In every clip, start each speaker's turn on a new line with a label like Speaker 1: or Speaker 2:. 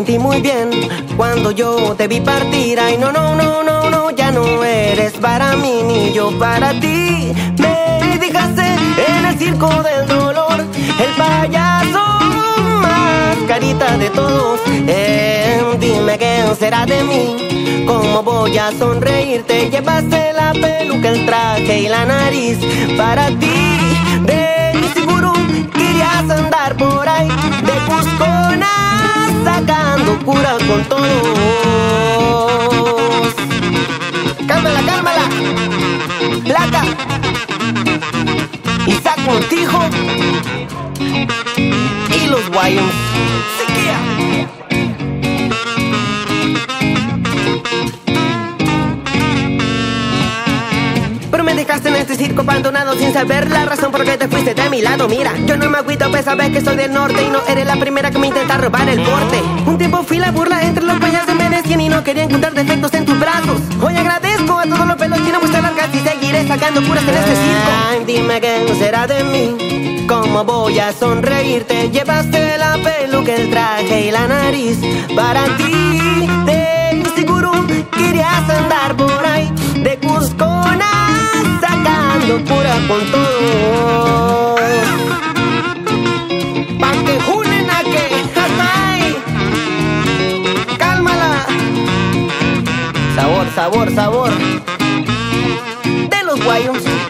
Speaker 1: Sentí muy bien cuando yo te vi partir. Ay, no, no, no, no, no, ya no eres para mí ni yo para ti. Me dejaste en el circo del dolor, el payaso carita de todos. Eh, dime qué será de mí, cómo voy a sonreírte. Llevaste la peluca, el traje y la nariz para ti. De seguro querías andar por ahí de Cuscona sacando cura con todos. Cálmala, cálmala. Placa. Y saco un tijo. Y los guayos. Dejaste en este circo abandonado sin saber la razón por qué te fuiste de mi lado. Mira, yo no me agüito, pues sabes que soy del norte y no eres la primera que me intenta robar el porte. Un tiempo fui la burla entre los payas de Medellín y no quería encontrar defectos en tus brazos. Hoy agradezco a todos los pelos que no gustan largas y seguiré sacando curas en este circo. Ay, dime qué será de mí. ¿Cómo voy a sonreírte? Llevaste la peluca, el traje y la nariz para ti. De seguro querías andar por ahí de Cuscona locura con todo. Pa' que a que, Cálmala. Sabor, sabor, sabor. De los guayos.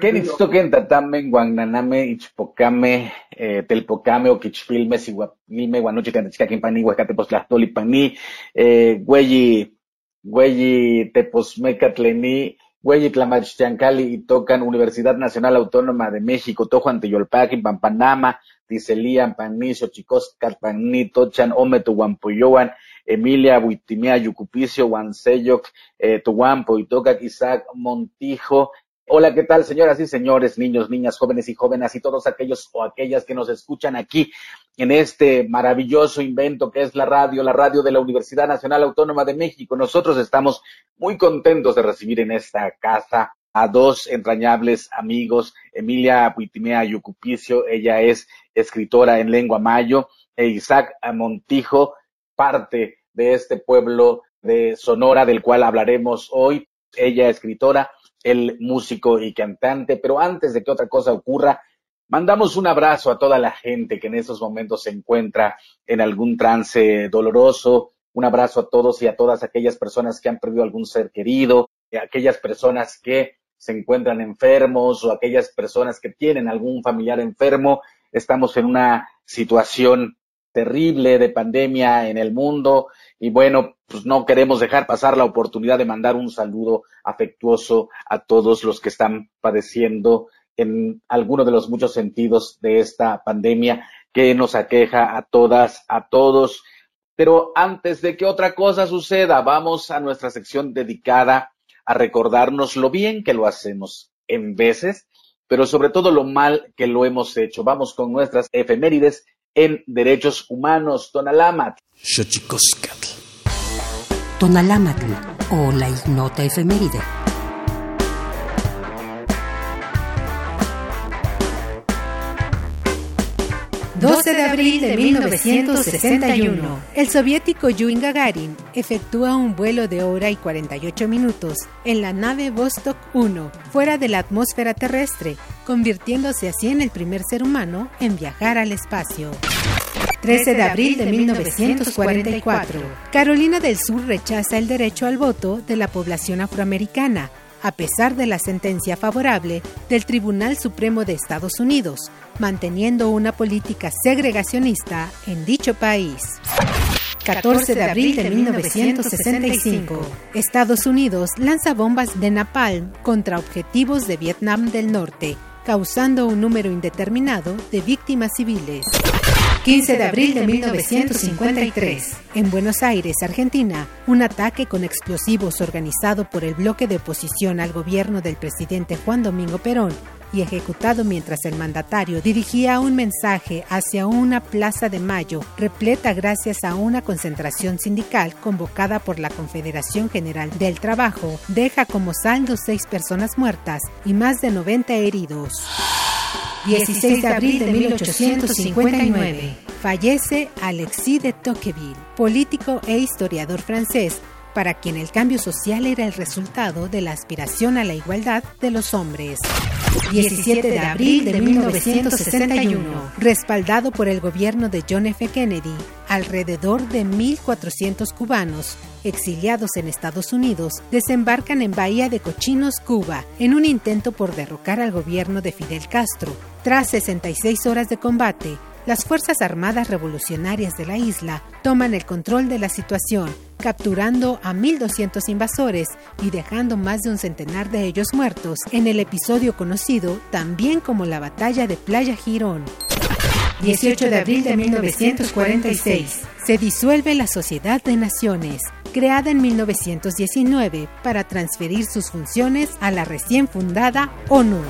Speaker 2: Kenitzoquen, Tatamen, Guananame, Ichpocame, eh, Telpocame, Oquichfilme, Siguapilme, Guanoche, Cantechcaquimpani, Huacatepoztlastoli, Pani, eh, Güeyi, Güeyi, Teposmecatlení, Güeyi, Tlamachtiancali, y tocan Universidad Nacional Autónoma de México, Tojo, Anteyolpaqui, Pampanama, Ticelía, Paní, Xochicoscat, Paní, Tochan, Ometu, Guampuyoan, Emilia, Buitimia, Yucupicio, Guanseyoc, eh, Tuampo, Itocac, Isaac, Montijo, Hola, ¿qué tal, señoras y señores, niños, niñas, jóvenes y jóvenes y todos aquellos o aquellas que nos escuchan aquí en este maravilloso invento que es la radio, la radio de la Universidad Nacional Autónoma de México? Nosotros estamos muy contentos de recibir en esta casa a dos entrañables amigos, Emilia Puitimea Yucupicio, ella es escritora en lengua mayo, e Isaac Montijo, parte de este pueblo de Sonora del cual hablaremos hoy. Ella escritora el músico y cantante, pero antes de que otra cosa ocurra, mandamos un abrazo a toda la gente que en esos momentos se encuentra en algún trance doloroso, un abrazo a todos y a todas aquellas personas que han perdido algún ser querido, a aquellas personas que se encuentran enfermos o aquellas personas que tienen algún familiar enfermo. Estamos en una situación terrible de pandemia en el mundo y bueno, pues no queremos dejar pasar la oportunidad de mandar un saludo afectuoso a todos los que están padeciendo en alguno de los muchos sentidos de esta pandemia que nos aqueja a todas, a todos. Pero antes de que otra cosa suceda, vamos a nuestra sección dedicada a recordarnos lo bien que lo hacemos. en veces, pero sobre todo lo mal que lo hemos hecho. Vamos con nuestras efemérides en derechos humanos. Tonalámatl.
Speaker 3: Tonalámatl o la ignota efeméride.
Speaker 4: 12 de abril de 1961, el soviético Yuri Gagarin efectúa un vuelo de hora y 48 minutos en la nave Vostok 1 fuera de la atmósfera terrestre, convirtiéndose así en el primer ser humano en viajar al espacio. 13 de abril de 1944, Carolina del Sur rechaza el derecho al voto de la población afroamericana a pesar de la sentencia favorable del Tribunal Supremo de Estados Unidos, manteniendo una política segregacionista en dicho país. 14 de abril de 1965, Estados Unidos lanza bombas de napalm contra objetivos de Vietnam del Norte, causando un número indeterminado de víctimas civiles. 15 de abril de 1953, en Buenos Aires, Argentina, un ataque con explosivos organizado por el bloque de oposición al gobierno del presidente Juan Domingo Perón y ejecutado mientras el mandatario dirigía un mensaje hacia una plaza de Mayo repleta gracias a una concentración sindical convocada por la Confederación General del Trabajo, deja como saldo seis personas muertas y más de 90 heridos. 16 de abril de 1859. Fallece Alexis de Tocqueville, político e historiador francés, para quien el cambio social era el resultado de la aspiración a la igualdad de los hombres. 17 de abril de 1961, respaldado por el gobierno de John F. Kennedy, alrededor de 1.400 cubanos exiliados en Estados Unidos desembarcan en Bahía de Cochinos, Cuba, en un intento por derrocar al gobierno de Fidel Castro. Tras 66 horas de combate, las Fuerzas Armadas Revolucionarias de la isla toman el control de la situación, capturando a 1.200 invasores y dejando más de un centenar de ellos muertos en el episodio conocido también como la Batalla de Playa Girón. 18 de abril de 1946. Se disuelve la Sociedad de Naciones, creada en 1919 para transferir sus funciones a la recién fundada ONU.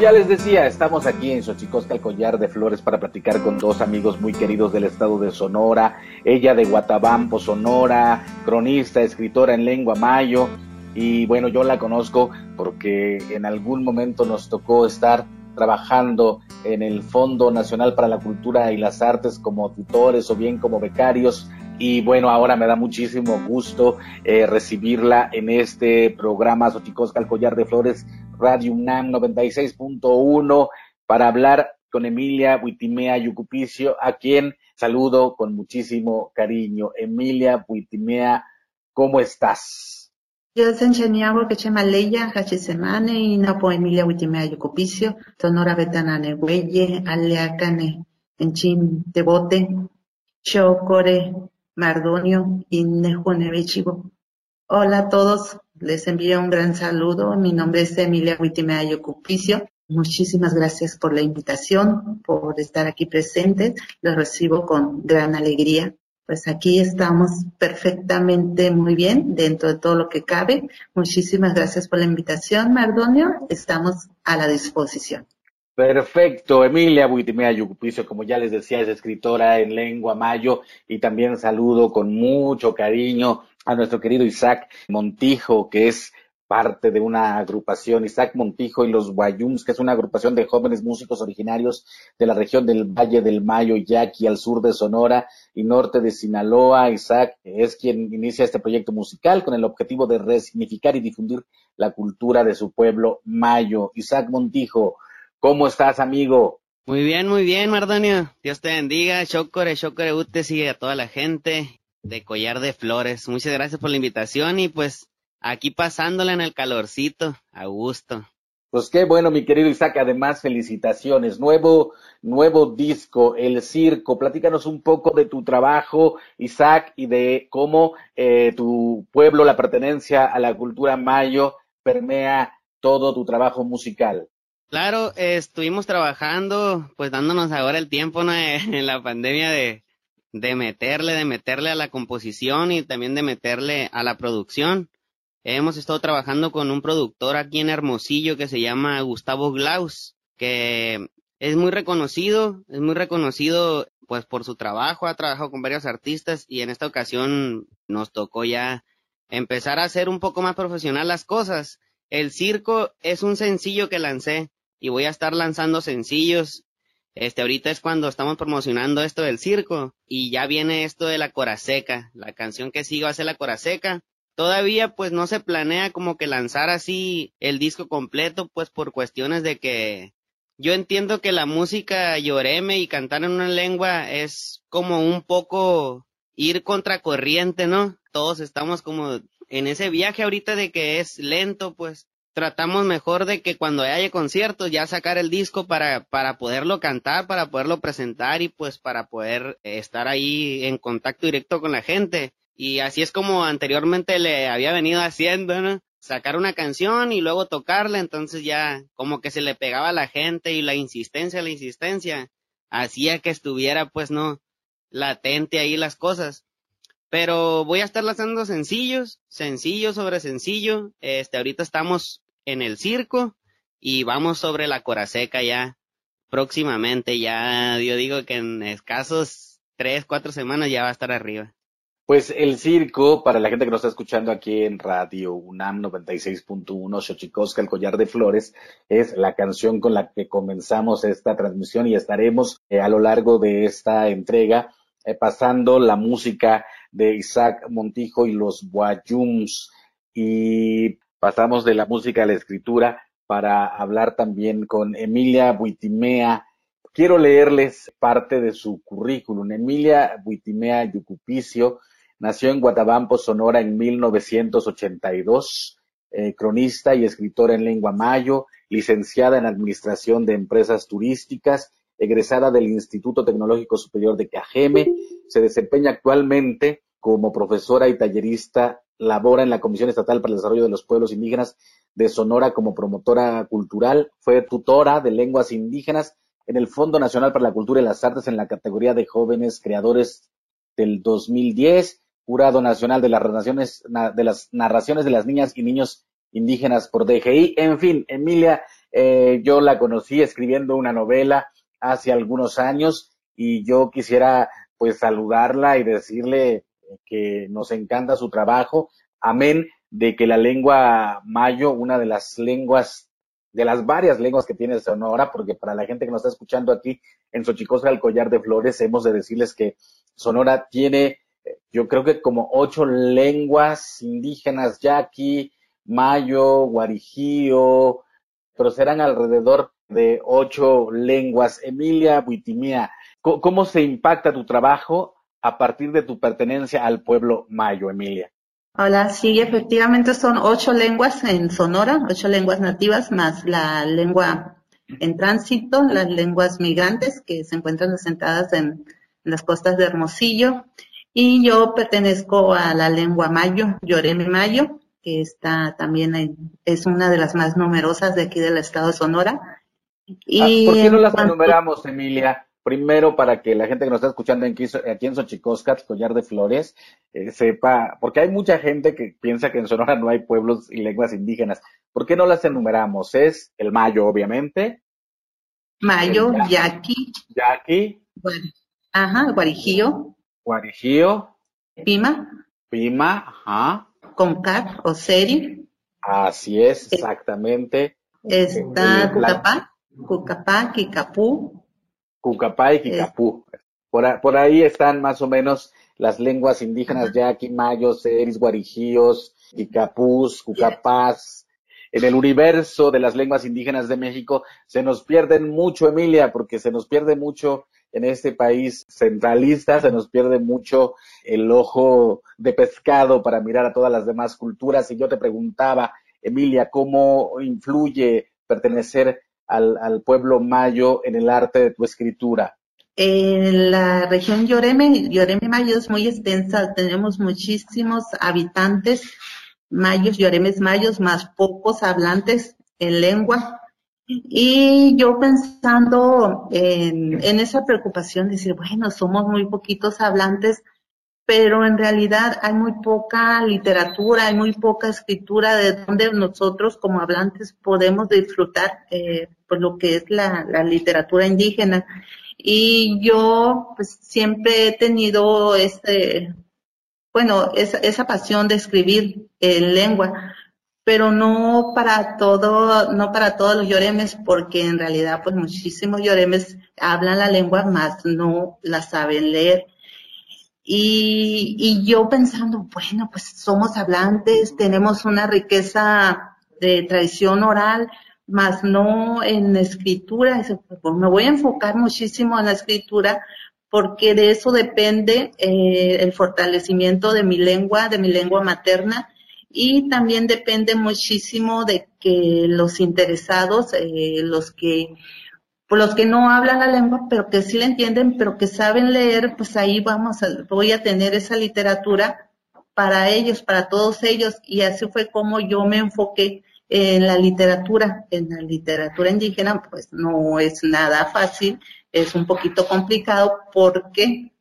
Speaker 2: Ya les decía, estamos aquí en Xochicosca, el collar de flores, para platicar con dos amigos muy queridos del estado de Sonora. Ella de Guatabampo, Sonora, cronista, escritora en lengua mayo. Y bueno, yo la conozco porque en algún momento nos tocó estar trabajando en el Fondo Nacional para la Cultura y las Artes como tutores o bien como becarios. Y bueno, ahora me da muchísimo gusto eh, recibirla en este programa Xochicosca, el collar de flores, Radio UNAM 96.1 para hablar con Emilia Buitimea Yucupicio, a quien saludo con muchísimo cariño. Emilia Buitimea, ¿cómo estás?
Speaker 5: Yo sencheniago que chema leya, semane y napo Emilia Buitimea Yucupicio, tonora betanane huelle, aleacane, enchim debote, chocore, mardonio y nejone Hola a todos, les envío un gran saludo. Mi nombre es Emilia Huitimea Cupicio. Muchísimas gracias por la invitación, por estar aquí presentes. Los recibo con gran alegría. Pues aquí estamos perfectamente muy bien dentro de todo lo que cabe. Muchísimas gracias por la invitación, Mardonio. Estamos a la disposición.
Speaker 2: Perfecto, Emilia Buitimea Yucupicio, como ya les decía, es escritora en lengua mayo y también saludo con mucho cariño a nuestro querido Isaac Montijo, que es parte de una agrupación, Isaac Montijo y los Guayums, que es una agrupación de jóvenes músicos originarios de la región del Valle del Mayo, Yaqui, al sur de Sonora y norte de Sinaloa. Isaac es quien inicia este proyecto musical con el objetivo de resignificar y difundir la cultura de su pueblo mayo. Isaac Montijo, ¿cómo estás, amigo?
Speaker 6: Muy bien, muy bien, Mardonio. Dios te bendiga. Chocore, Chocore, Ute, sigue a toda la gente de Collar de Flores. Muchas gracias por la invitación y pues aquí pasándola en el calorcito, a gusto.
Speaker 2: Pues qué bueno, mi querido Isaac. Además, felicitaciones. Nuevo, nuevo disco, El Circo. Platícanos un poco de tu trabajo, Isaac, y de cómo eh, tu pueblo, la pertenencia a la cultura mayo, permea todo tu trabajo musical.
Speaker 6: Claro, estuvimos trabajando, pues dándonos ahora el tiempo ¿no? en la pandemia de, de meterle, de meterle a la composición y también de meterle a la producción. Hemos estado trabajando con un productor aquí en Hermosillo que se llama Gustavo Glaus, que es muy reconocido, es muy reconocido pues por su trabajo, ha trabajado con varios artistas y en esta ocasión nos tocó ya empezar a hacer un poco más profesional las cosas. El circo es un sencillo que lancé y voy a estar lanzando sencillos. Este ahorita es cuando estamos promocionando esto del circo y ya viene esto de la Coraseca, la canción que sigo hace la Coraseca Todavía pues no se planea como que lanzar así el disco completo pues por cuestiones de que yo entiendo que la música lloreme y cantar en una lengua es como un poco ir contracorriente, ¿no? Todos estamos como en ese viaje ahorita de que es lento, pues tratamos mejor de que cuando haya conciertos ya sacar el disco para, para poderlo cantar, para poderlo presentar y pues para poder estar ahí en contacto directo con la gente. Y así es como anteriormente le había venido haciendo, ¿no? Sacar una canción y luego tocarla, entonces ya como que se le pegaba a la gente y la insistencia, la insistencia, hacía que estuviera pues no latente ahí las cosas. Pero voy a estar lanzando sencillos, sencillo sobre sencillo. Este, ahorita estamos en el circo y vamos sobre la Coraseca ya próximamente. Ya yo digo que en escasos tres, cuatro semanas ya va a estar arriba.
Speaker 2: Pues el circo, para la gente que nos está escuchando aquí en Radio UNAM 96.1, Xochicosca, el collar de flores, es la canción con la que comenzamos esta transmisión y estaremos eh, a lo largo de esta entrega eh, pasando la música de Isaac Montijo y los Guayums y pasamos de la música a la escritura para hablar también con Emilia Buitimea. Quiero leerles parte de su currículum. Emilia Buitimea Yucupicio Nació en Guatabampo, Sonora, en 1982, eh, cronista y escritora en lengua mayo, licenciada en Administración de Empresas Turísticas, egresada del Instituto Tecnológico Superior de Cajeme, se desempeña actualmente como profesora y tallerista, labora en la Comisión Estatal para el Desarrollo de los Pueblos Indígenas de Sonora como promotora cultural, fue tutora de lenguas indígenas en el Fondo Nacional para la Cultura y las Artes en la categoría de jóvenes creadores del 2010 Jurado Nacional de las, narraciones, de las Narraciones de las Niñas y Niños Indígenas por DGI. En fin, Emilia, eh, yo la conocí escribiendo una novela hace algunos años y yo quisiera pues saludarla y decirle que nos encanta su trabajo. Amén de que la lengua mayo, una de las lenguas, de las varias lenguas que tiene Sonora, porque para la gente que nos está escuchando aquí en Xochicosca, el collar de flores, hemos de decirles que Sonora tiene yo creo que como ocho lenguas indígenas, yaqui, mayo, guarijío, pero serán alrededor de ocho lenguas. Emilia Buitimía, ¿cómo se impacta tu trabajo a partir de tu pertenencia al pueblo mayo, Emilia?
Speaker 5: Hola, sí, efectivamente son ocho lenguas en Sonora, ocho lenguas nativas, más la lengua en tránsito, las lenguas migrantes que se encuentran asentadas en las costas de Hermosillo y yo pertenezco a la lengua mayo, Yoreme Mayo, que está también en, es una de las más numerosas de aquí del estado de Sonora.
Speaker 2: Y ah, ¿Por qué no las enumeramos, Emilia? Primero, para que la gente que nos está escuchando aquí, aquí en Xochicoscat, Collar de Flores, eh, sepa, porque hay mucha gente que piensa que en Sonora no hay pueblos y lenguas indígenas. ¿Por qué no las enumeramos? Es el mayo, obviamente.
Speaker 5: Mayo, yaqui.
Speaker 2: Yaqui.
Speaker 5: ajá, guarijío.
Speaker 2: Guarijío.
Speaker 5: Pima.
Speaker 2: Pima, ajá.
Speaker 5: Concar o Seri.
Speaker 2: Así es, exactamente.
Speaker 5: Está Cucapá, Cucapá, Kikapú.
Speaker 2: Cucapá y Kikapú. Por, por, ahí están más o menos las lenguas indígenas yaqui, mayos, seris, guarijíos, Kikapús, Cucapás. En el universo de las lenguas indígenas de México se nos pierden mucho, Emilia, porque se nos pierde mucho en este país centralista se nos pierde mucho el ojo de pescado para mirar a todas las demás culturas. Y yo te preguntaba, Emilia, ¿cómo influye pertenecer al, pueblo mayo en el arte de tu escritura?
Speaker 5: En la región Lloreme, Lloreme Mayo es muy extensa, tenemos muchísimos habitantes mayos, lloremes mayos, más pocos hablantes en lengua. Y yo pensando en, en esa preocupación, de decir, bueno, somos muy poquitos hablantes, pero en realidad hay muy poca literatura, hay muy poca escritura de donde nosotros como hablantes podemos disfrutar eh, pues lo que es la, literatura indígena. Y yo pues siempre he tenido este, bueno, esa, esa pasión de escribir en lengua, pero no para todo, no para todos los lloremes, porque en realidad pues muchísimos lloremes hablan la lengua, más no la saben leer. Y, y yo pensando, bueno, pues somos hablantes, tenemos una riqueza de tradición oral, más no en escritura. Pues me voy a enfocar muchísimo en la escritura porque de eso depende eh, el fortalecimiento de mi lengua, de mi lengua materna, y también depende muchísimo de que los interesados, eh, los que pues los que no hablan la lengua, pero que sí la entienden, pero que saben leer, pues ahí vamos a, voy a tener esa literatura para ellos, para todos ellos, y así fue como yo me enfoqué en la literatura, en la literatura indígena, pues no es nada fácil, es un poquito complicado. Porque,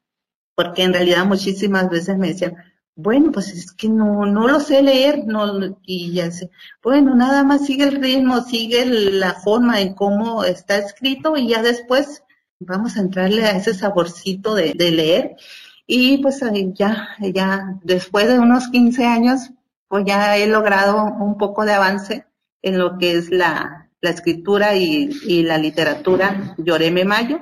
Speaker 5: porque en realidad muchísimas veces me decían, bueno, pues es que no, no lo sé leer, no, y ya sé, bueno, nada más sigue el ritmo, sigue la forma en cómo está escrito y ya después vamos a entrarle a ese saborcito de, de leer. Y pues ya, ya después de unos 15 años, pues ya he logrado un poco de avance en lo que es la, la escritura y, y la literatura Lloreme Mayo.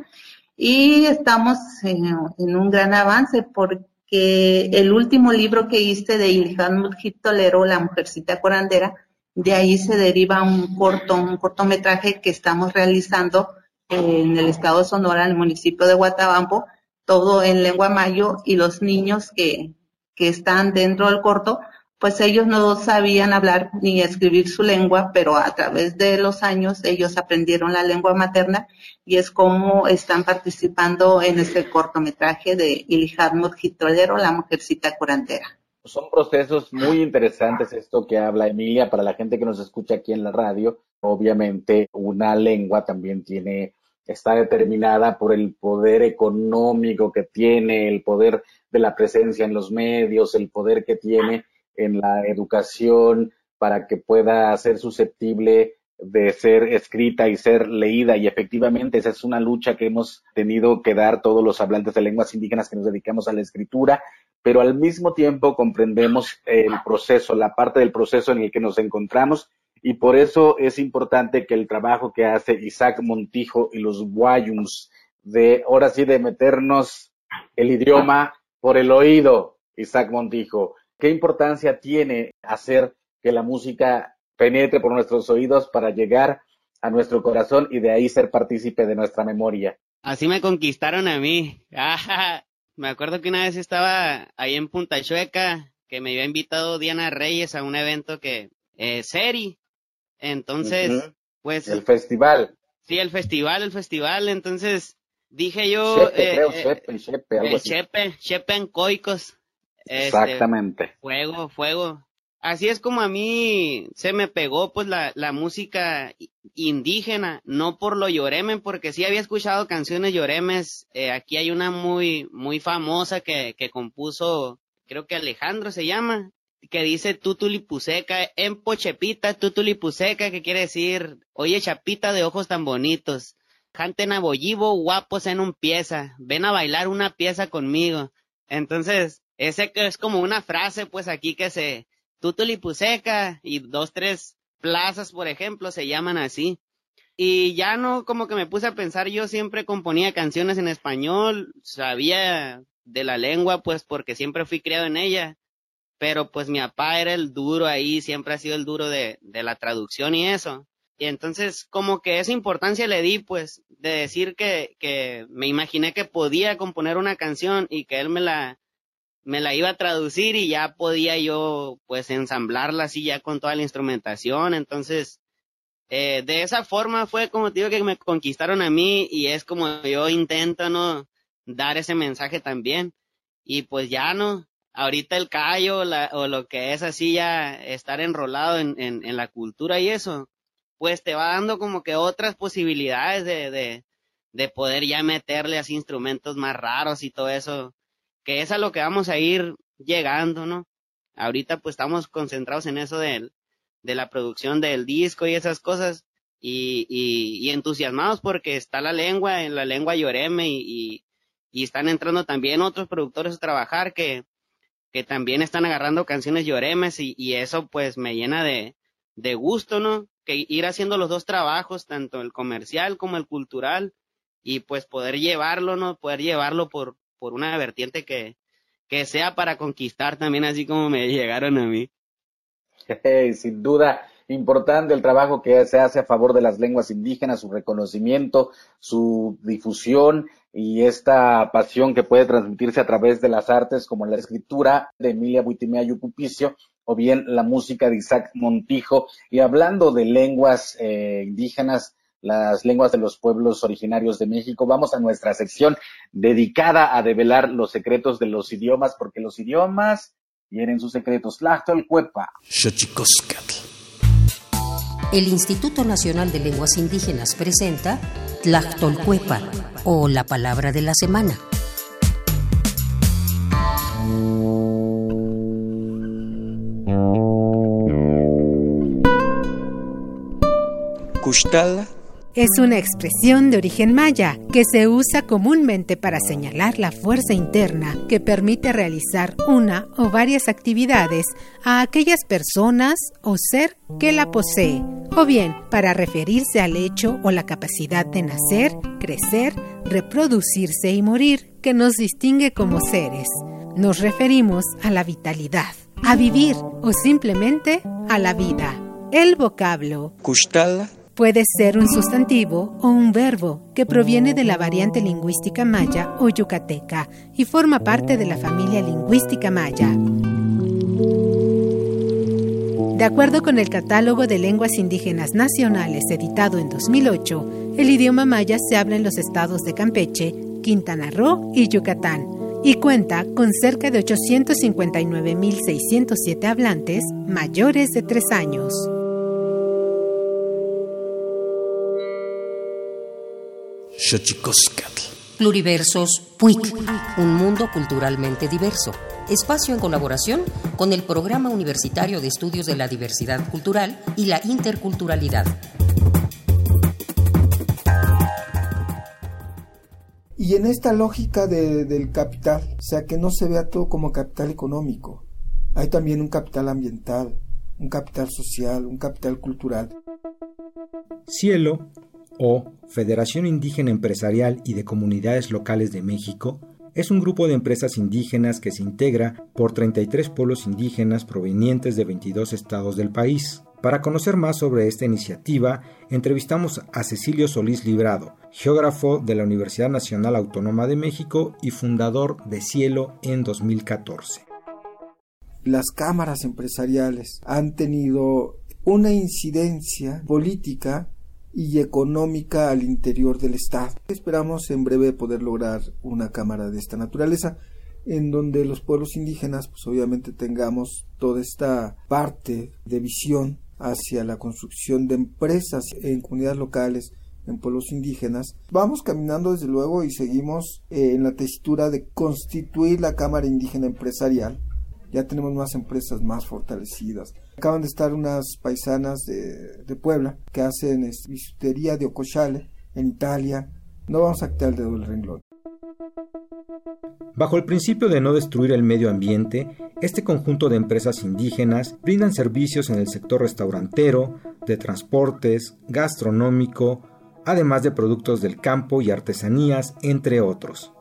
Speaker 5: Y estamos en, un gran avance porque el último libro que hice de Ilhan Mujit Tolero, La Mujercita Corandera, de ahí se deriva un corto, un cortometraje que estamos realizando en el estado de Sonora, en el municipio de Guatabampo, todo en lengua mayo y los niños que, que están dentro del corto pues ellos no sabían hablar ni escribir su lengua, pero a través de los años ellos aprendieron la lengua materna y es como están participando en este cortometraje de Ilihad Mujitolero, La Mujercita Curantera.
Speaker 2: Son procesos muy interesantes esto que habla Emilia para la gente que nos escucha aquí en la radio. Obviamente una lengua también tiene está determinada por el poder económico que tiene, el poder de la presencia en los medios, el poder que tiene en la educación para que pueda ser susceptible de ser escrita y ser leída. Y efectivamente esa es una lucha que hemos tenido que dar todos los hablantes de lenguas indígenas que nos dedicamos a la escritura, pero al mismo tiempo comprendemos el proceso, la parte del proceso en el que nos encontramos. Y por eso es importante que el trabajo que hace Isaac Montijo y los Guayums de ahora sí de meternos el idioma por el oído, Isaac Montijo, ¿Qué importancia tiene hacer que la música penetre por nuestros oídos para llegar a nuestro corazón y de ahí ser partícipe de nuestra memoria?
Speaker 6: Así me conquistaron a mí. me acuerdo que una vez estaba ahí en Punta Chueca, que me había invitado Diana Reyes a un evento que, eh, Seri. Entonces, pues.
Speaker 2: El festival.
Speaker 6: Sí, el festival, el festival. Entonces, dije yo.
Speaker 2: Chepe, creo, eh, Chepe, Chepe, algo así.
Speaker 6: Chepe, Chepe en Coicos.
Speaker 2: Este, Exactamente.
Speaker 6: fuego, fuego. Así es como a mí se me pegó pues la, la música indígena, no por lo lloremen, porque sí había escuchado canciones lloremes. Eh, aquí hay una muy, muy famosa que, que compuso, creo que Alejandro se llama, que dice tutulipuseca, en pochepita, tutulipuseca, que quiere decir, oye chapita de ojos tan bonitos, canten a bollivo, guapos en un pieza, ven a bailar una pieza conmigo. Entonces, ese que es como una frase, pues aquí que se, Tutulipuseca y dos, tres plazas, por ejemplo, se llaman así. Y ya no, como que me puse a pensar, yo siempre componía canciones en español, sabía de la lengua, pues porque siempre fui criado en ella, pero pues mi papá era el duro ahí, siempre ha sido el duro de, de la traducción y eso. Y entonces, como que esa importancia le di, pues, de decir que, que me imaginé que podía componer una canción y que él me la, me la iba a traducir y ya podía yo pues ensamblarla así ya con toda la instrumentación. Entonces, eh, de esa forma fue como te digo que me conquistaron a mí y es como yo intento, ¿no? Dar ese mensaje también. Y pues ya, ¿no? Ahorita el callo o lo que es así ya estar enrolado en, en, la cultura y eso, pues te va dando como que otras posibilidades de, de, de poder ya meterle así instrumentos más raros y todo eso, que es a lo que vamos a ir llegando, ¿no? Ahorita pues estamos concentrados en eso de, la producción del disco y esas cosas y, y, entusiasmados porque está la lengua, en la lengua lloreme y, y, están entrando también otros productores a trabajar que, que también están agarrando canciones lloremes y, y eso pues me llena de, de gusto, ¿no? Que ir haciendo los dos trabajos, tanto el comercial como el cultural y pues poder llevarlo, ¿no? Poder llevarlo por, por una vertiente que, que sea para conquistar también así como me llegaron a mí.
Speaker 2: sin duda, importante el trabajo que se hace a favor de las lenguas indígenas, su reconocimiento, su difusión y esta pasión que puede transmitirse a través de las artes como la escritura de Emilia Buitimea Yucupicio o bien la música de Isaac Montijo. Y hablando de lenguas eh, indígenas, las lenguas de los pueblos originarios de México, vamos a nuestra sección dedicada a develar los secretos de los idiomas, porque los idiomas tienen sus secretos. Tlachtolcuepa.
Speaker 3: El Instituto Nacional de Lenguas Indígenas presenta Tlachtolcuepa o la palabra de la semana.
Speaker 4: Custala es una expresión de origen maya que se usa comúnmente para señalar la fuerza interna que permite realizar una o varias actividades a aquellas personas o ser que la posee, o bien para referirse al hecho o la capacidad de nacer, crecer, reproducirse y morir que nos distingue como seres. Nos referimos a la vitalidad, a vivir o simplemente a la vida. El vocablo Puede ser un sustantivo o un verbo que proviene de la variante lingüística maya o yucateca y forma parte de la familia lingüística maya. De acuerdo con el Catálogo de Lenguas Indígenas Nacionales editado en 2008, el idioma maya se habla en los estados de Campeche, Quintana Roo y Yucatán y cuenta con cerca de 859.607 hablantes mayores de 3 años.
Speaker 3: Pluriversos PUIC, un mundo culturalmente diverso. Espacio en colaboración con el Programa Universitario de Estudios de la Diversidad Cultural y la Interculturalidad.
Speaker 7: Y en esta lógica del capital, o sea, que no se vea todo como capital económico, hay también un capital ambiental, un capital social, un capital cultural.
Speaker 8: Cielo o Federación Indígena Empresarial y de Comunidades Locales de México, es un grupo de empresas indígenas que se integra por 33 pueblos indígenas provenientes de 22 estados del país. Para conocer más sobre esta iniciativa, entrevistamos a Cecilio Solís Librado, geógrafo de la Universidad Nacional Autónoma de México y fundador de Cielo en 2014.
Speaker 7: Las cámaras empresariales han tenido una incidencia política y económica al interior del Estado. Esperamos en breve poder lograr una cámara de esta naturaleza en donde los pueblos indígenas pues obviamente tengamos toda esta parte de visión hacia la construcción de empresas en comunidades locales en pueblos indígenas. Vamos caminando desde luego y seguimos eh, en la tesitura de constituir la Cámara Indígena Empresarial. Ya tenemos más empresas más fortalecidas, Acaban de estar unas paisanas de, Puebla que hacen bisutería de Ocochale en Italia. No vamos a quitar el dedo renglón.
Speaker 8: Bajo el principio de no destruir el medio ambiente, este conjunto de empresas indígenas brindan servicios en el sector restaurantero, de transportes, gastronómico, además de productos del campo y artesanías, entre otros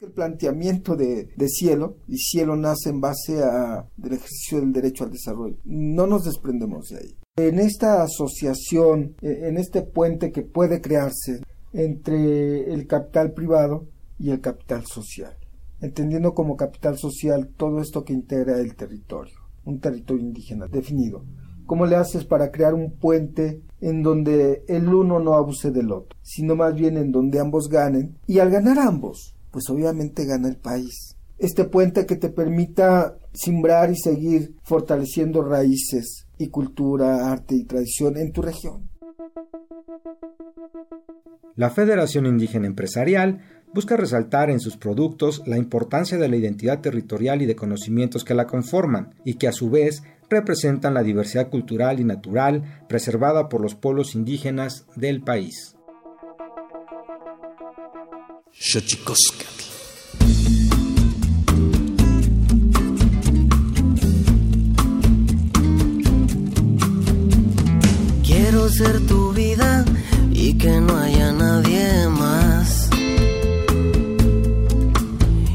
Speaker 7: el planteamiento de, cielo y cielo nace en base a del ejercicio del derecho al desarrollo. No nos desprendemos de ahí. En esta asociación, e, en este puente que puede crearse entre el capital privado y el capital social, entendiendo como capital social todo esto que integra el territorio, un territorio indígena definido ¿Cómo le haces para crear un puente en donde el uno no abuse del otro, sino más bien en donde ambos ganen? Y al ganar ambos, pues obviamente gana el país. Este puente que te permita simbrar y seguir fortaleciendo raíces y cultura, arte y tradición en tu región.
Speaker 8: La Federación Indígena Empresarial busca resaltar en sus productos la importancia de la identidad territorial y de conocimientos que la conforman y que a su vez representan la diversidad cultural y natural preservada por los pueblos indígenas del país.
Speaker 9: Quiero ser tu vida y que no haya nadie más.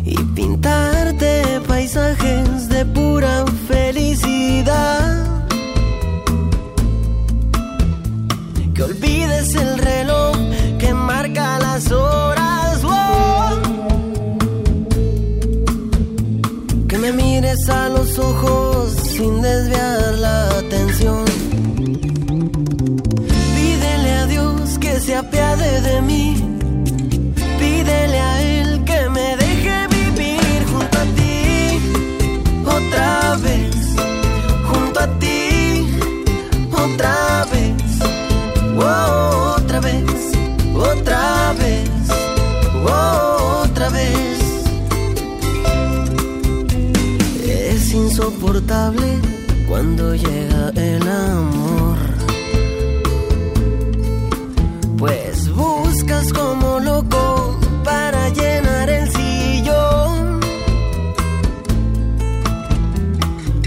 Speaker 9: Y pintarte paisajes de pura que olvides el reloj ojos sin desviar la atención. Pídele a Dios que se apiade de mí. Pídele a Él que me deje vivir junto a ti otra vez. otra vez, otra vez, otra vez, insoportable cuando llega el amor. Pues buscas como loco para llenar el sillón.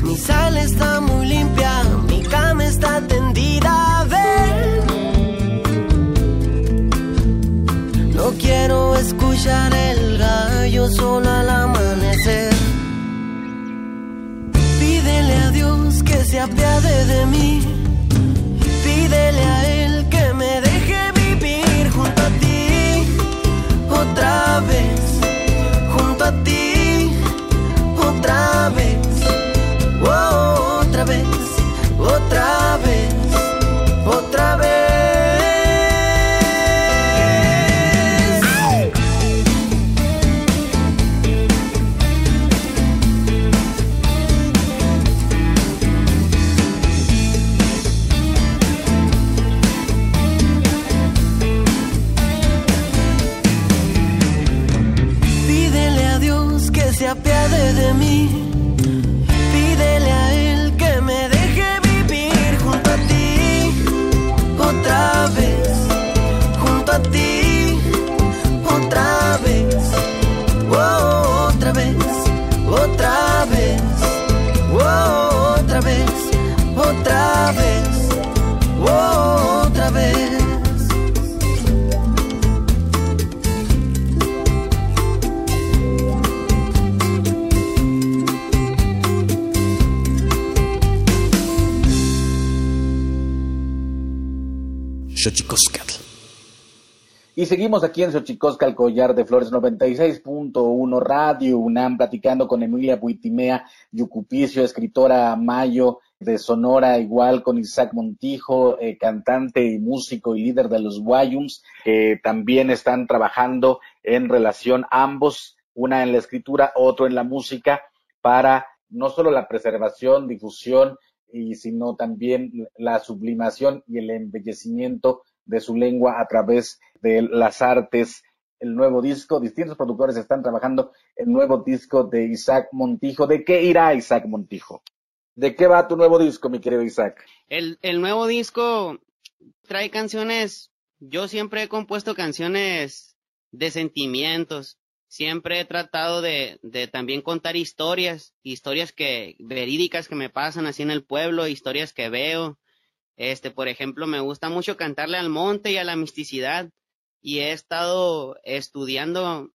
Speaker 9: Mi sal está muy limpia está tendida, ven. No quiero escuchar el gallo solo al amanecer. Se apiade de mí.
Speaker 2: Y seguimos aquí en Xochicosca, el collar de flores 96.1 Radio UNAM, platicando con Emilia Buitimea Yucupicio, escritora mayo de Sonora, igual con Isaac Montijo, eh, cantante y músico y líder de los Guayums, que también están trabajando en relación ambos, una en la escritura, otro en la música, para no solo la preservación, difusión, y sino también la sublimación y el embellecimiento de su lengua a través de las artes. El nuevo disco, distintos productores están trabajando el nuevo disco de Isaac Montijo. ¿De qué irá Isaac Montijo? ¿De qué va tu nuevo disco, mi querido Isaac?
Speaker 6: El, el nuevo disco trae canciones, yo siempre he compuesto canciones de sentimientos, siempre he tratado de, también contar historias, historias que verídicas que me pasan así en el pueblo, historias que veo, este, por ejemplo, me gusta mucho cantarle al monte y a la misticidad y he estado estudiando,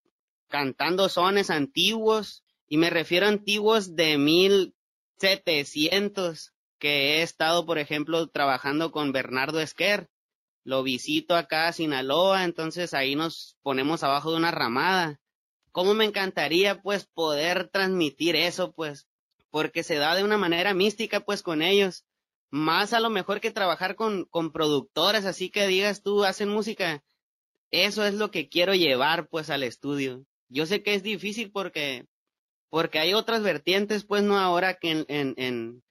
Speaker 6: cantando sones antiguos y me refiero a antiguos de mil setecientos que he estado, por ejemplo, trabajando con Bernardo Esquer. Lo visito acá a Sinaloa, entonces ahí nos ponemos abajo de una ramada. ¿Cómo me encantaría, pues, poder transmitir eso, pues? Porque se da de una manera mística, pues, con ellos más a lo mejor que trabajar con, con productoras, así que digas tú, hacen música, eso es lo que quiero llevar pues al estudio. Yo sé que es difícil porque, porque hay otras vertientes, pues no ahora que en, en, en,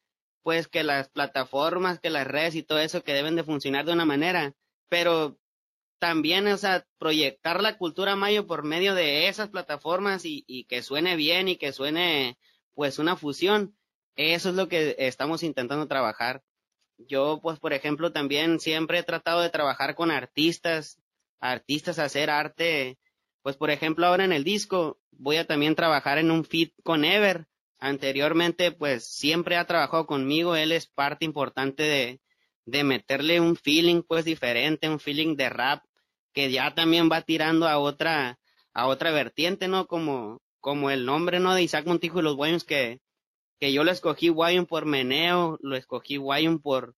Speaker 6: pues que las plataformas, que las redes y todo eso que deben de funcionar de una manera, pero también, o sea, proyectar la cultura mayo por medio de esas plataformas y, que suene bien y que suene pues una fusión, eso es lo que estamos intentando trabajar. Yo, pues, por ejemplo, también siempre he tratado de trabajar con artistas, artistas, hacer arte. Pues, por ejemplo, ahora en el disco voy a también trabajar en un feat con Ever. Anteriormente, pues, siempre ha trabajado conmigo. Él es parte importante de, de meterle un feeling, pues, diferente, un feeling de rap que ya también va tirando a otra, a otra vertiente, ¿no? Como, como el nombre, ¿no? De Isaac Montijo y los Guayos que, que yo lo escogí Wayne por meneo, lo escogí Wayne por,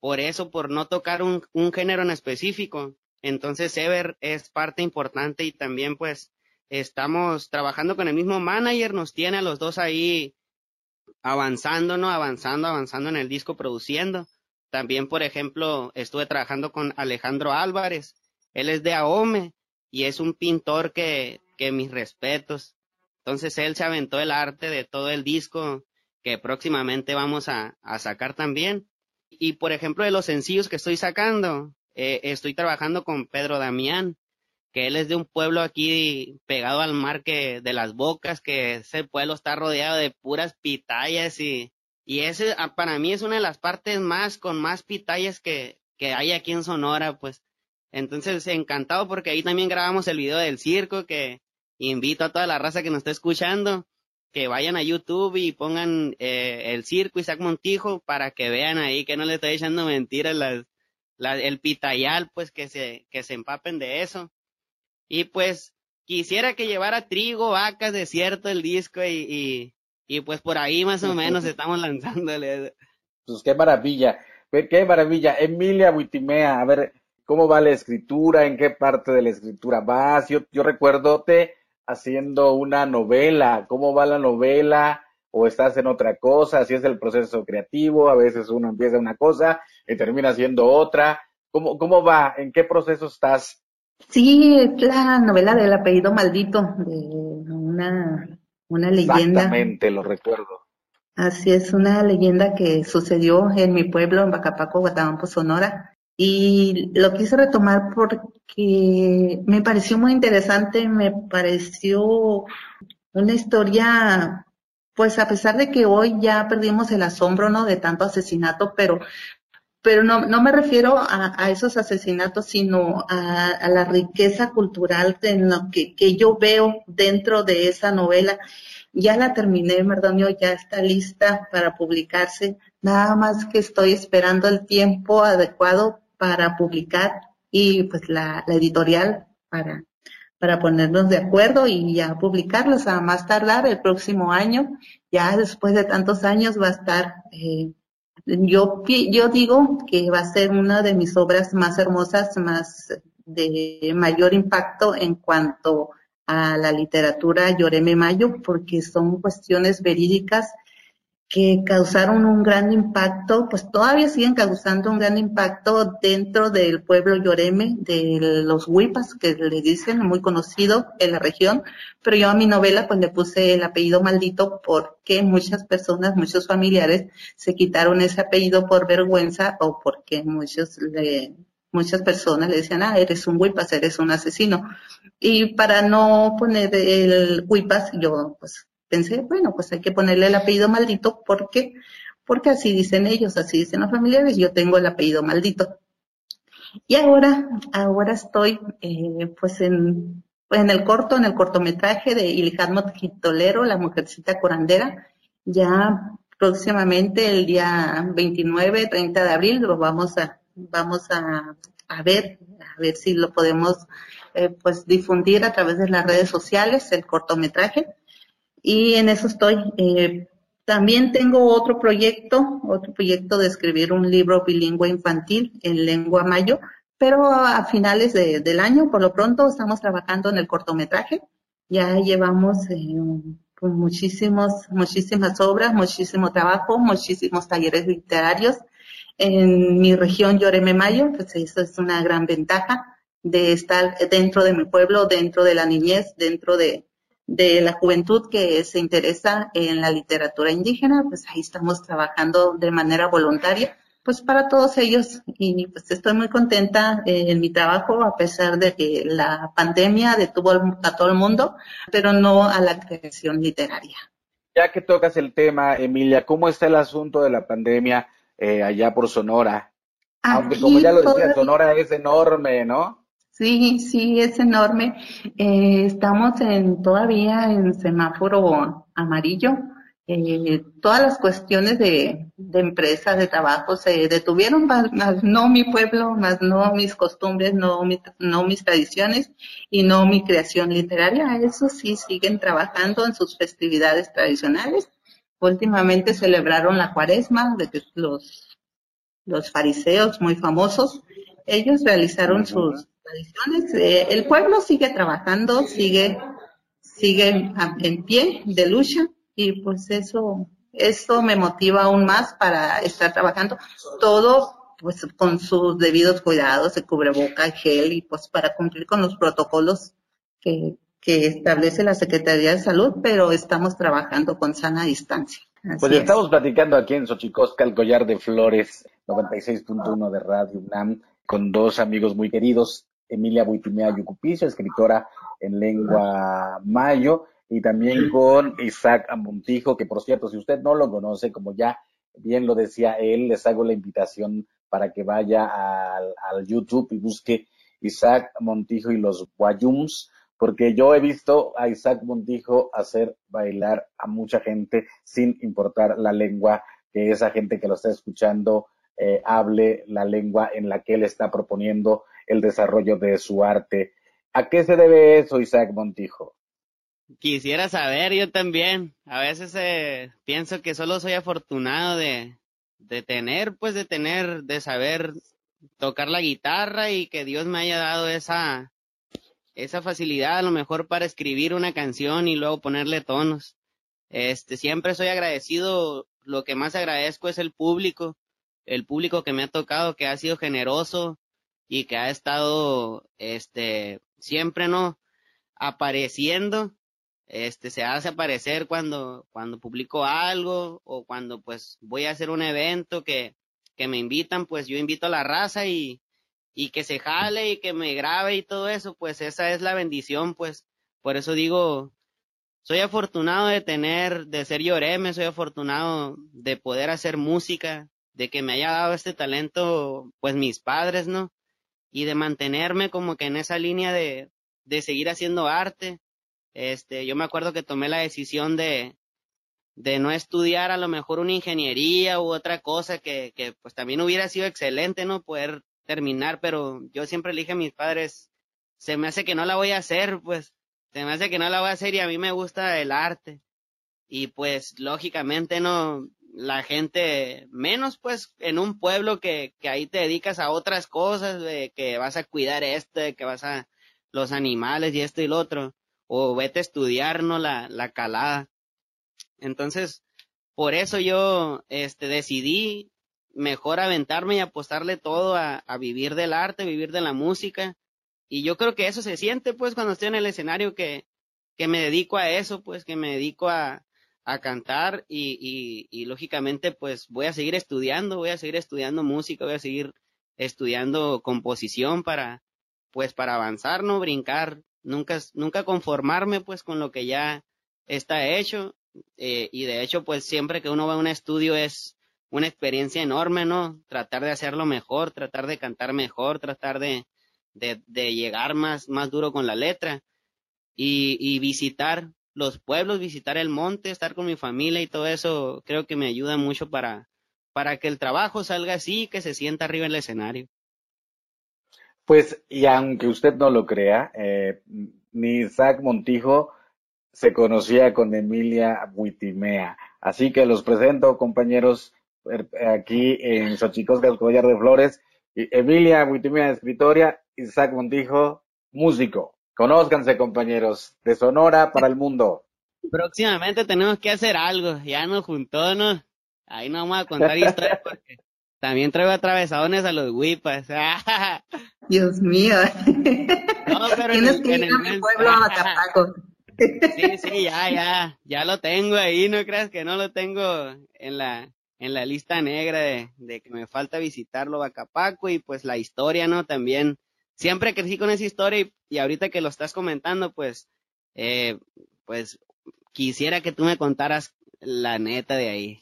Speaker 6: por eso, por no tocar un, un género en específico. Entonces Ever es parte importante y también pues estamos trabajando con el mismo manager, nos tiene a los dos ahí avanzando, ¿no? Avanzando, avanzando en el disco, produciendo. También, por ejemplo, estuve trabajando con Alejandro Álvarez. Él es de Ahome y es un pintor que, que mis respetos. Entonces él se aventó el arte de todo el disco que próximamente vamos a, a sacar también. Y por ejemplo, de los sencillos que estoy sacando, eh, estoy trabajando con Pedro Damián, que él es de un pueblo aquí pegado al mar que de las bocas, que ese pueblo está rodeado de puras pitayas y, y ese ah, para mí es una de las partes más con más pitayas que, que hay aquí en Sonora, pues. Entonces, encantado porque ahí también grabamos el video del circo que invito a toda la raza que nos está escuchando que vayan a YouTube y pongan eh, el circo Isaac Montijo para que vean ahí que no le estoy echando mentiras las, el pitayal, pues que se, que se empapen de eso. Y pues quisiera que llevara trigo, vacas, desierto el disco y, y, y pues por ahí más o menos estamos lanzándole.
Speaker 2: Pues qué maravilla, qué maravilla. Emilia Buitimea, a ver, ¿cómo va la escritura? ¿En qué parte de la escritura vas? Yo, yo recuerdo, te haciendo una novela, cómo va la novela o estás en otra cosa, si es el proceso creativo, a veces uno empieza una cosa y termina haciendo otra. ¿Cómo, cómo va? ¿En qué proceso estás?
Speaker 5: Sí, es la novela del apellido maldito, de una, una leyenda.
Speaker 2: Exactamente, lo recuerdo.
Speaker 5: Así es, una leyenda que sucedió en mi pueblo, en Bacapaco, Guatabampo, Sonora. Y lo quise retomar porque me pareció muy interesante, me pareció una historia, pues a pesar de que hoy ya perdimos el asombro, ¿no? De tanto asesinato, pero, pero no, no me refiero a, esos asesinatos, sino a, la riqueza cultural de lo que, que yo veo dentro de esa novela. Ya la terminé, Mardonio, ya está lista para publicarse. Nada más que estoy esperando el tiempo adecuado para publicar y pues la, la editorial para, para ponernos de acuerdo y ya publicarlos a más tardar el próximo año. Ya después de tantos años va a estar, eh, yo, yo digo que va a ser una de mis obras más hermosas, más de mayor impacto en cuanto a la literatura Lloreme Mayo, porque son cuestiones verídicas que causaron un gran impacto, pues todavía siguen causando un gran impacto dentro del pueblo Lloreme, de los Huipas, que le dicen, muy conocido en la región, pero yo a mi novela pues le puse el apellido maldito porque muchas personas, muchos familiares se quitaron ese apellido por vergüenza o porque muchos le, muchas personas le decían, ah, eres un Huipas, eres un asesino. Y para no poner el Huipas, yo pues pensé, bueno, pues hay que ponerle el apellido maldito porque, porque así dicen ellos, así dicen los familiares, yo tengo el apellido maldito. Y ahora, ahora estoy, eh, pues en, en el corto, en el cortometraje de Ilijadmot Gitolero, La Mujercita Curandera, ya próximamente el día 29, 30 de abril lo vamos a, vamos a, a ver, a ver si lo podemos, eh, pues difundir a través de las redes sociales, el cortometraje y en eso estoy. Eh, también tengo otro proyecto, otro proyecto de escribir un libro bilingüe infantil en lengua mayo, pero a finales de, del año, por lo pronto, estamos trabajando en el cortometraje. Ya llevamos eh, muchísimos, muchísimas obras, muchísimo trabajo, muchísimos talleres literarios en mi región Lloreme Mayo, pues eso es una gran ventaja de estar dentro de mi pueblo, dentro de la niñez, dentro de, de la juventud que se interesa en la literatura indígena, pues ahí estamos trabajando de manera voluntaria, pues para todos ellos y pues estoy muy contenta en mi trabajo a pesar de que la pandemia detuvo a todo el mundo, pero no a la creación literaria.
Speaker 2: Ya que tocas el tema, Emilia, ¿cómo está el asunto de la pandemia eh, allá por Sonora? Aunque como ya lo decía, Sonora es enorme, ¿no?
Speaker 5: Sí, sí, es enorme. Eh, estamos en todavía en semáforo amarillo. Eh, todas las cuestiones de, de empresas, de trabajo se detuvieron, más, no mi pueblo, más no mis costumbres, no, no mis tradiciones y no mi creación literaria. Eso sí, siguen trabajando en sus festividades tradicionales. Últimamente celebraron la cuaresma, de los, los fariseos muy famosos, ellos realizaron sus tradiciones. Eh, el pueblo sigue trabajando, sigue, sigue en pie de lucha y pues eso, eso me motiva aún más para estar trabajando. Todo pues con sus debidos cuidados, de cubreboca, gel y pues para cumplir con los protocolos que, que establece la Secretaría de Salud, pero estamos trabajando con sana distancia.
Speaker 2: pues estamos platicando aquí en Xochicosca, el collar de flores, 96.1 de Radio UNAM, con dos amigos muy queridos, Emilia Buitimea Yucupicio, escritora en lengua mayo, y también con Isaac Montijo, que por cierto, si usted no lo conoce, como ya bien lo decía él, les hago la invitación para que vaya al, YouTube y busque Isaac Montijo y los Guayums, porque yo he visto a Isaac Montijo hacer bailar a mucha gente sin importar la lengua que esa gente que lo está escuchando eh, hable la lengua en la que él está proponiendo el desarrollo de su arte. ¿A qué se debe eso, Isaac Montijo?
Speaker 6: Quisiera saber, yo también. A veces eh, pienso que solo soy afortunado de, de tener, pues de tener, de saber tocar la guitarra y que Dios me haya dado esa, esa facilidad a lo mejor para escribir una canción y luego ponerle tonos. Este, siempre soy agradecido, lo que más agradezco es el público, el público que me ha tocado, que ha sido generoso, y que ha estado este siempre no apareciendo este se hace aparecer cuando cuando publico algo o cuando pues voy a hacer un evento que que me invitan pues yo invito a la raza y y que se jale y que me grabe y todo eso pues esa es la bendición pues. Por eso digo soy afortunado de tener de ser lloreme soy afortunado de poder hacer música de que me haya dado este talento pues mis padres no y de mantenerme como que en esa línea de, de seguir haciendo arte. Este, yo me acuerdo que tomé la decisión de, de no estudiar a lo mejor una ingeniería u otra cosa que, que pues también hubiera sido excelente, ¿no? Poder terminar, pero yo siempre le dije a mis padres, se me hace que no la voy a hacer, pues, se me hace que no la voy a hacer y a mí me gusta el arte. Y pues, lógicamente, no, la gente menos pues en un pueblo que, que ahí te dedicas a otras cosas, de que vas a cuidar esto, de que vas a los animales y esto y lo otro, o vete a estudiar, ¿no? La, la calada. Entonces, por eso yo este, decidí mejor aventarme y apostarle todo a, a vivir del arte, vivir de la música. Y yo creo que eso se siente pues cuando estoy en el escenario que, que me dedico a eso, pues que me dedico a, a cantar y, y, lógicamente pues voy a seguir estudiando, voy a seguir estudiando música, voy a seguir estudiando composición para pues para avanzar, no brincar, nunca, nunca conformarme pues con lo que ya está hecho eh, y de hecho pues siempre que uno va a un estudio es una experiencia enorme, ¿no? Tratar de hacerlo mejor, tratar de cantar mejor, tratar de, de, de llegar más, más duro con la letra y, y visitar los pueblos, visitar el monte, estar con mi familia y todo eso, creo que me ayuda mucho para, para que el trabajo salga así, que se sienta arriba en el escenario.
Speaker 2: Pues, y aunque usted no lo crea, eh, ni Isaac Montijo se conocía con Emilia Buitimea. Así que los presento, compañeros, er, aquí en Xochicosca, Collar de Flores. Emilia Buitimea, escritora, Isaac Montijo, músico. Conózcanse, compañeros, de Sonora para el mundo.
Speaker 6: Próximamente tenemos que hacer algo, ya nos juntó, ¿no? Ahí no vamos a contar historias porque También traigo atravesadones a los huipas.
Speaker 5: Dios mío. No, pero Tienes en, que ir a mi pueblo a
Speaker 6: Sí, sí, ya, ya, ya lo tengo ahí, no creas que no lo tengo en la, en la lista negra de, de que me falta visitarlo Bacapaco y pues la historia, ¿no? También, siempre crecí con esa historia y, y ahorita que lo estás comentando, pues, eh, pues quisiera que tú me contaras la neta de ahí.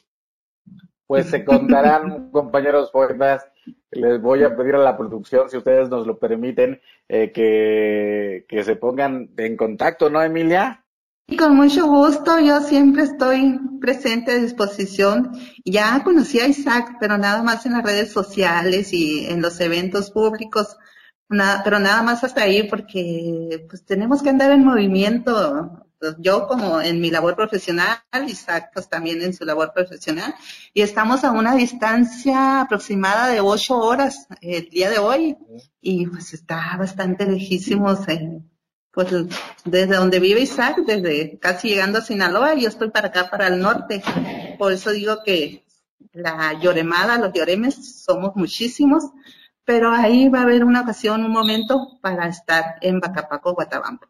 Speaker 2: Pues se contarán, compañeros poetas. Les voy a pedir a la producción, si ustedes nos lo permiten, eh, que, que se pongan en contacto, ¿no, Emilia?
Speaker 5: Y con mucho gusto, yo siempre estoy presente a disposición. Ya conocí a Isaac, pero nada más en las redes sociales y en los eventos públicos, pero nada más hasta ahí porque pues tenemos que andar en movimiento. Yo como en mi labor profesional, Isaac pues también en su labor profesional, y estamos a una distancia aproximada de ocho horas el día de hoy, y pues está bastante lejísimos, pues desde donde vive Isaac, desde casi llegando a Sinaloa, yo estoy para acá, para el norte, por eso digo que la lloremada, los lloremes, somos muchísimos, pero ahí va a haber una ocasión, un momento para estar en Bacapaco, Guatabampo.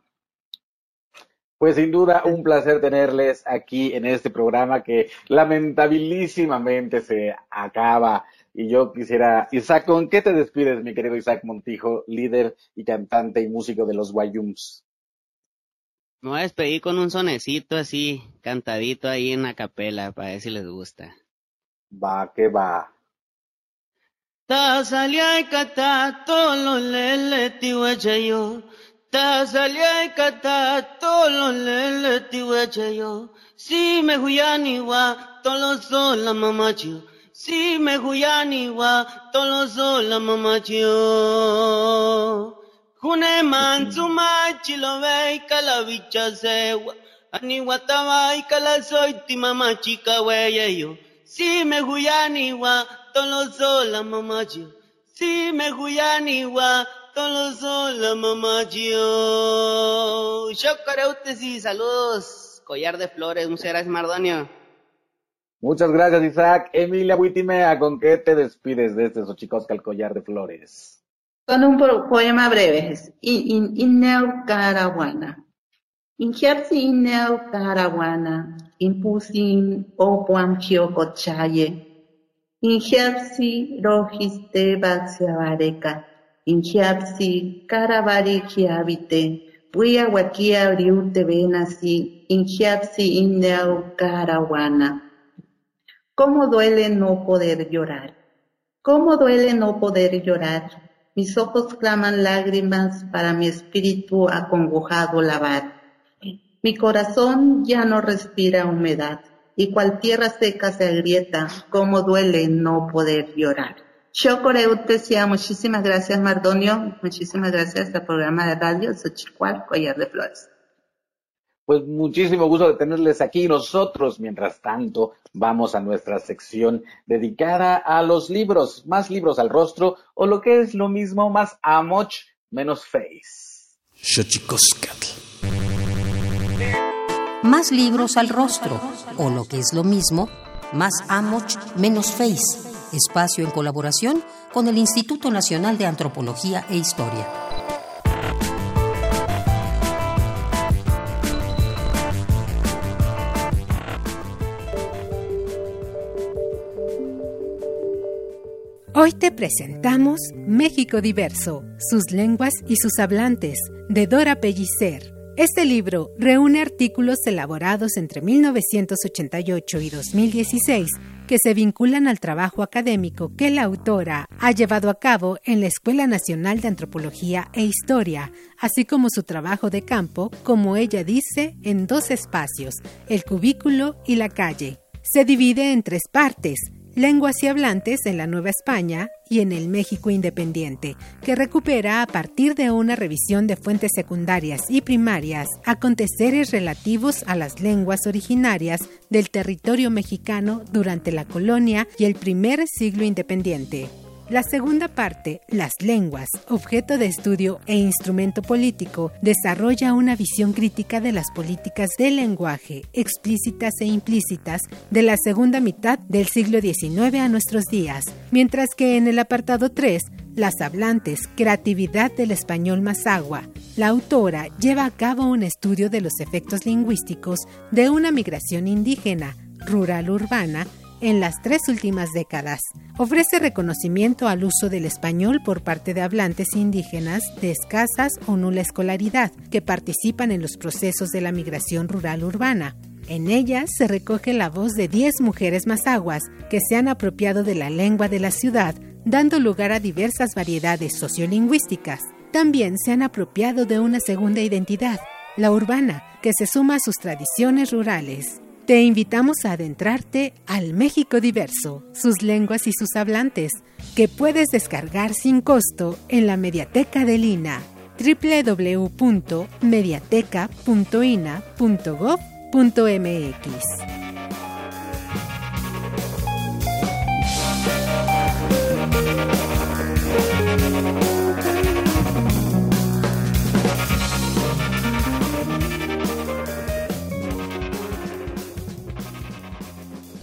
Speaker 2: Pues sin duda un placer tenerles aquí en este programa que lamentabilísimamente se acaba. Y yo quisiera, Isaac, ¿con qué te despides, mi querido Isaac Montijo, líder y cantante y músico de los Guayums?
Speaker 6: Me voy a despedir con un sonecito así, cantadito ahí en la capela, para ver si les gusta.
Speaker 2: Va, que va.
Speaker 6: Ta salía y cata, todo lo lele, yo. Ta salía y cata tolo lele tiweche yo. Si me huyani wa tolo sola mamacho. Si me huyani wa tolo sola mamacho. June man sumachi lo ve calavicha sewa. Ani wataba y cala soy ti mamachica weye yo. Si me huyani wa tolo sola mamacho. Si me huyani wa Hola, mamá yo. y saludos. Collar de flores, muchas gracias, Mardonio.
Speaker 2: Muchas gracias, Isaac. Emilia Huitimea, ¿con qué te despides de este Xochicosca, el collar de flores?
Speaker 5: Con un poema breve. Inneu Caraguana. Injersi Inneu Caraguana. Impusin Opuan Chiocochaye. Injersi Rojiste Baxiabareca. Inchiapsi, Karabari Kiabite, Puya Wakia Briute Benasi, Inchiapsi Indeau Karawana. ¿Cómo duele no poder llorar? ¿Cómo duele no poder llorar? Mis ojos claman lágrimas para mi espíritu acongojado lavar. Mi corazón ya no respira humedad y cual tierra seca se agrieta, cómo duele no poder llorar. Yo decía muchísimas gracias Mardonio, muchísimas gracias al programa de radio Xochicual, Collar de Flores.
Speaker 2: Pues muchísimo gusto de tenerles aquí. Nosotros, mientras tanto, vamos a nuestra sección dedicada a los libros, más libros al rostro, o lo que es lo mismo, más amoch, menos face.
Speaker 3: Más libros al rostro, o lo que es lo mismo, más amoch, menos face espacio en colaboración con el Instituto Nacional de Antropología e Historia.
Speaker 4: Hoy te presentamos México Diverso, sus lenguas y sus hablantes, de Dora Pellicer. Este libro reúne artículos elaborados entre 1988 y 2016 que se vinculan al trabajo académico que la autora ha llevado a cabo en la Escuela Nacional de Antropología e Historia, así como su trabajo de campo, como ella dice, en dos espacios, el cubículo y la calle. Se divide en tres partes, Lenguas y Hablantes en la Nueva España y en el México Independiente, que recupera a partir de una revisión de fuentes secundarias y primarias aconteceres relativos a las lenguas originarias del territorio mexicano durante la colonia y el primer siglo independiente. La segunda parte, las lenguas, objeto de estudio e instrumento político, desarrolla una visión crítica de las políticas del lenguaje, explícitas e implícitas, de la segunda mitad del siglo XIX a nuestros días, mientras que en el apartado 3, las hablantes, creatividad del español Mazagua, la autora lleva a cabo un estudio de los efectos lingüísticos de una migración indígena, rural-urbana, en las tres últimas décadas. Ofrece reconocimiento al uso del español por parte de hablantes indígenas de escasas o nula escolaridad que participan en los procesos de la migración rural-urbana. En ella se recoge la voz de 10 mujeres mazaguas que se han apropiado de la lengua de la ciudad, dando lugar a diversas variedades sociolingüísticas. También se han apropiado de una segunda identidad, la urbana, que se suma a sus tradiciones rurales. Te invitamos a adentrarte al México diverso, sus lenguas y sus hablantes, que puedes descargar sin costo en la Mediateca de Lina www.mediateca.ina.gov.mx.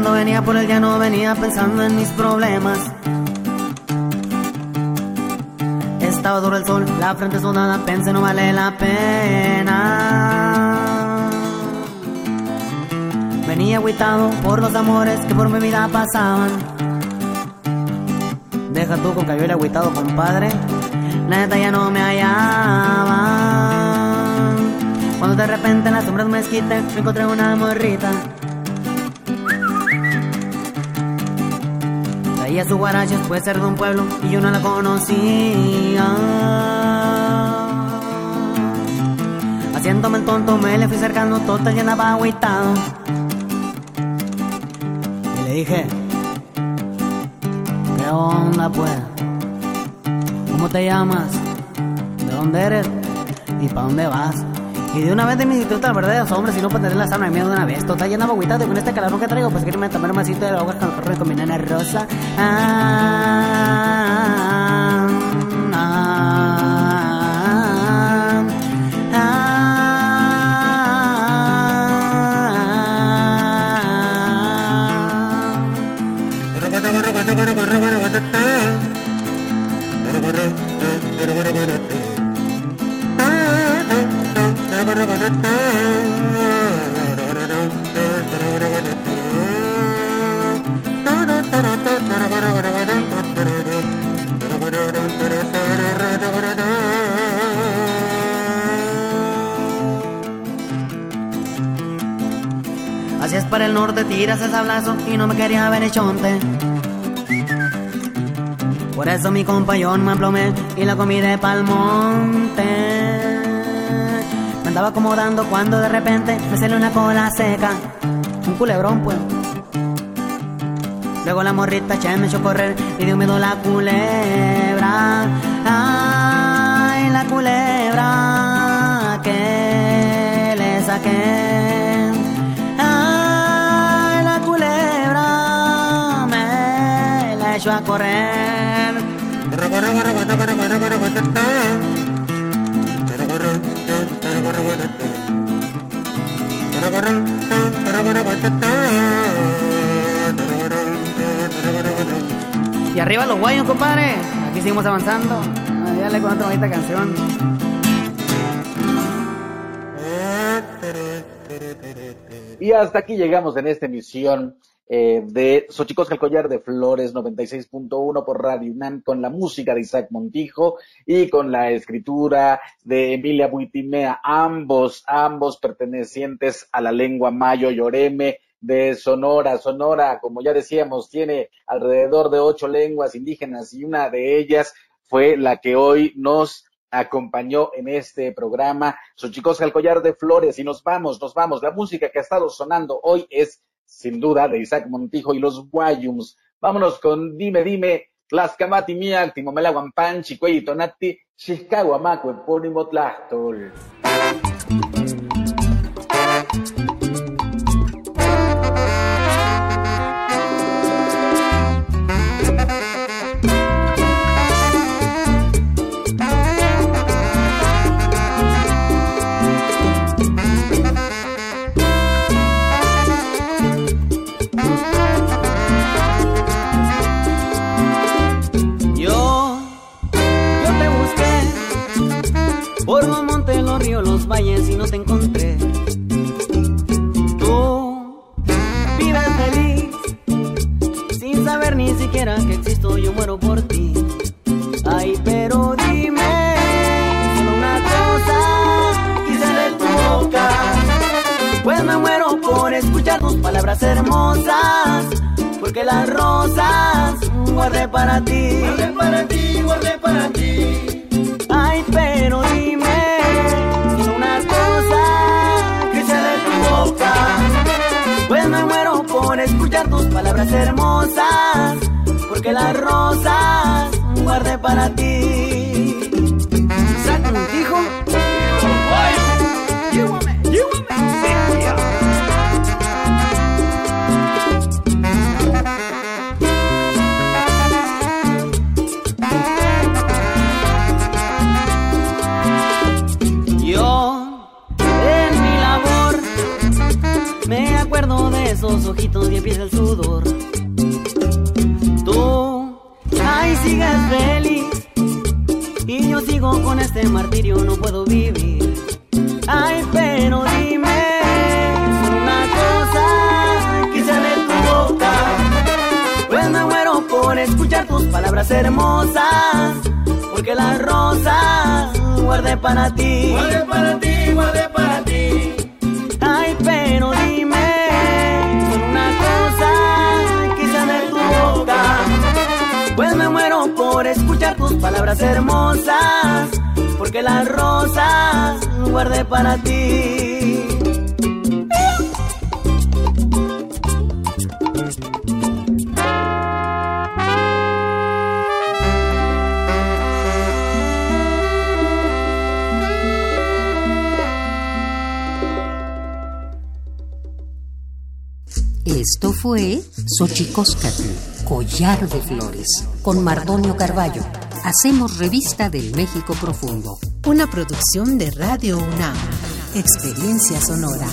Speaker 10: Por el no venía pensando en mis problemas. Estaba duro el sol, la frente sudada, pensé no vale la pena. Venía agüitado por los amores que por mi vida pasaban. Deja tú con que yo era agüitado, compadre. Neta ya no me hallaba. Cuando de repente en las sombras me me encontré una morrita Ella su guaraches puede ser de un pueblo y yo no la conocía. Haciéndome el tonto me le fui cercando, total ya andaba agüitado. Y le dije, ¿qué onda pues? ¿Cómo te llamas? ¿De dónde eres? ¿Y para dónde vas? Y de una vez de mi instituto, la verdad, los hombres, y no puedo tener la sábana miedo de una vez. Total, llena agüitado y con este calor que traigo, pues quiero tomar un masito de agua con el con mi nena rosa. Ah, Así es para el norte, tiras ese sablazo y no me quería ver echonte. Por eso mi compañón me aplomé y la comí de palmonte andaba acomodando cuando de repente me salió una cola seca. Un culebrón, pues. Luego la morrita che me echó correr y dio miedo la culebra. Ay, la culebra que le saqué. Ay, la culebra me la echó a correr. Y arriba los guayos, compadre. Aquí seguimos avanzando. Dale con otra bonita canción.
Speaker 2: Y hasta aquí llegamos en esta emisión eh, de Xochicosca el Collar de Flores 96.1 por Radio UNAM con la música de Isaac Montijo y con la escritura de Emilia Buitimea, ambos, ambos pertenecientes a la lengua mayo yoreme de Sonora. Sonora, como ya decíamos, tiene alrededor de ocho lenguas indígenas y una de ellas fue la que hoy nos acompañó en este programa. Xochicosca el Collar de Flores y nos vamos, nos vamos. La música que ha estado sonando hoy es sin duda, de Isaac Montijo y los Guayums. Vámonos con Dime Dime, Tlaxcamati Miak, Timomela Chicuey Tonati, Xiscahuamaco, Epónimo Tlastol.
Speaker 10: Palabras hermosas, porque las rosas guardé para ti.
Speaker 11: Guardé para ti, guardé para ti.
Speaker 10: Ay, pero dime Pues me muero por escuchar tus palabras hermosas, porque las rosas guardé para ti.
Speaker 11: ¿Saco dijo? Llévame,
Speaker 10: el sudor. Tú, ay, sigues feliz. Y yo sigo con este martirio, no puedo vivir. Ay, pero dime, una cosa quise de tu boca. Pues me muero por escuchar tus palabras hermosas. Porque las rosas guardé para ti.
Speaker 11: Guardé para ti, guardé
Speaker 10: tus palabras hermosas, porque las rosas guardé para ti.
Speaker 3: Esto fue Xochicóscatl, Collar de Flores, con Mardonio Carballo. Hacemos revista del México Profundo.
Speaker 4: Una producción de Radio UNAM. Experiencia sonora.